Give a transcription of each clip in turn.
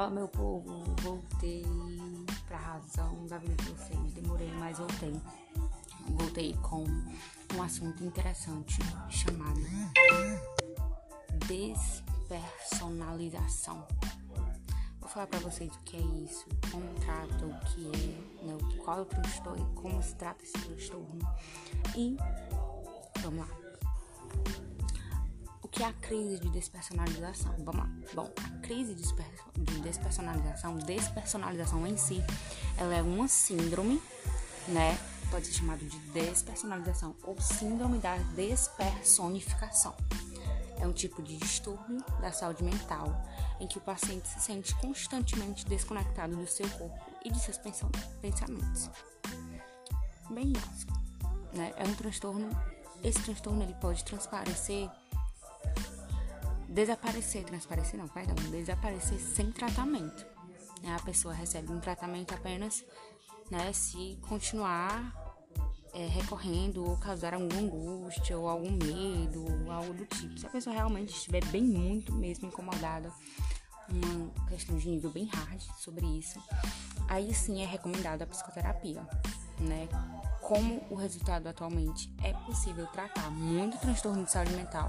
Fala, meu povo, voltei pra razão da vida de vocês. Demorei, mas voltei. Voltei com um assunto interessante chamado despersonalização. Vou falar pra vocês o que é isso, como trata, o que é, né, qual é o transtorno, como se trata esse transtorno. E vamos lá que é a crise de despersonalização. Vamos lá. Bom, a crise de despersonalização, despersonalização em si, ela é uma síndrome, né? Pode ser chamado de despersonalização ou síndrome da despersonificação. É um tipo de distúrbio da saúde mental em que o paciente se sente constantemente desconectado do seu corpo e de seus pensamentos. Bem básico, né? É um transtorno. Esse transtorno ele pode transparecer desaparecer, transparecer não, perdão, desaparecer sem tratamento. Né? A pessoa recebe um tratamento apenas né, se continuar é, recorrendo ou causar alguma angústia ou algum medo ou algo do tipo. Se a pessoa realmente estiver bem muito mesmo incomodada, uma questão de nível bem hard sobre isso, aí sim é recomendada a psicoterapia, né? Como o resultado atualmente é possível tratar muito transtorno de saúde mental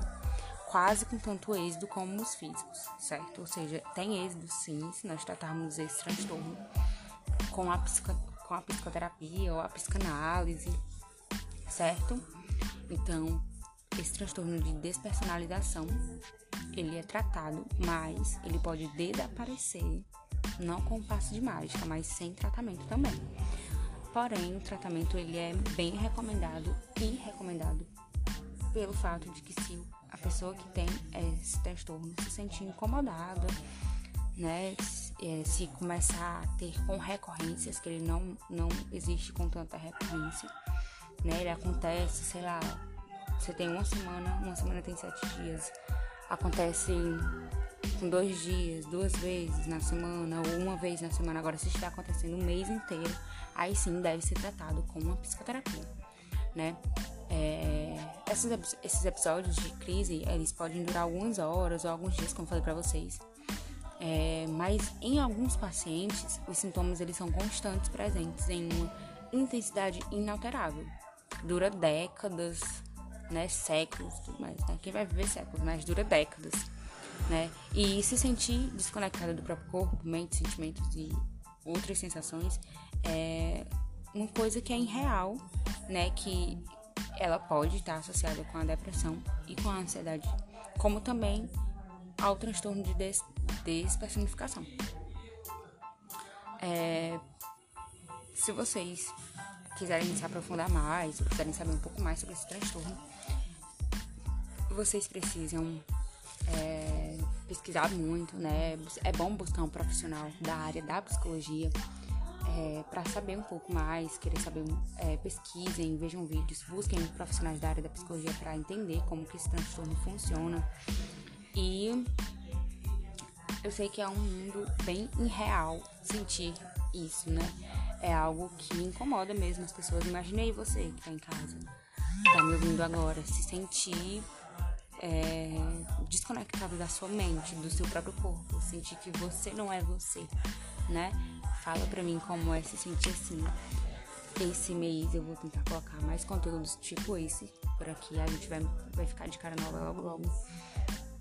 quase com tanto êxito como os físicos, certo? Ou seja, tem êxito sim se nós tratarmos esse transtorno com a, psico, com a psicoterapia ou a psicanálise, certo? Então, esse transtorno de despersonalização, ele é tratado, mas ele pode desaparecer, não com um passo de mágica, mas sem tratamento também. Porém, o tratamento ele é bem recomendado e recomendado pelo fato de que se a pessoa que tem esse transtorno se sentir incomodada, né? É, se começar a ter com recorrências, que ele não, não existe com tanta recorrência, né? Ele acontece, sei lá, você tem uma semana, uma semana tem sete dias, acontece com dois dias, duas vezes na semana, ou uma vez na semana, agora se estiver acontecendo um mês inteiro, aí sim deve ser tratado com uma psicoterapia, né? É, esses, esses episódios de crise, eles podem durar algumas horas ou alguns dias, como falei pra vocês. É, mas em alguns pacientes, os sintomas eles são constantes, presentes em uma intensidade inalterável. Dura décadas, né, séculos, mais. Né? Quem vai viver séculos, mas dura décadas, né? E se sentir desconectada do próprio corpo, mente, sentimentos e outras sensações é uma coisa que é irreal, né? Que ela pode estar associada com a depressão e com a ansiedade, como também ao transtorno de des despersonificação. É, se vocês quiserem se aprofundar mais, quiserem saber um pouco mais sobre esse transtorno, vocês precisam é, pesquisar muito, né? É bom buscar um profissional da área da psicologia é, para saber um pouco mais, querer saber, é, pesquisem, vejam vídeos, busquem profissionais da área da psicologia para entender como que esse transtorno funciona. E eu sei que é um mundo bem irreal sentir isso, né? É algo que incomoda mesmo as pessoas. Imaginei você que tá em casa, tá me ouvindo agora, se sentir é, desconectado da sua mente, do seu próprio corpo, sentir que você não é você, né? fala pra mim como é se sentir assim. Esse mês eu vou tentar colocar mais conteúdos tipo esse por aqui. A gente vai, vai ficar de cara nova logo logo.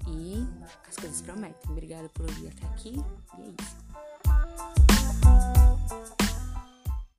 E as coisas prometem. Obrigada por ouvir até aqui. E é isso.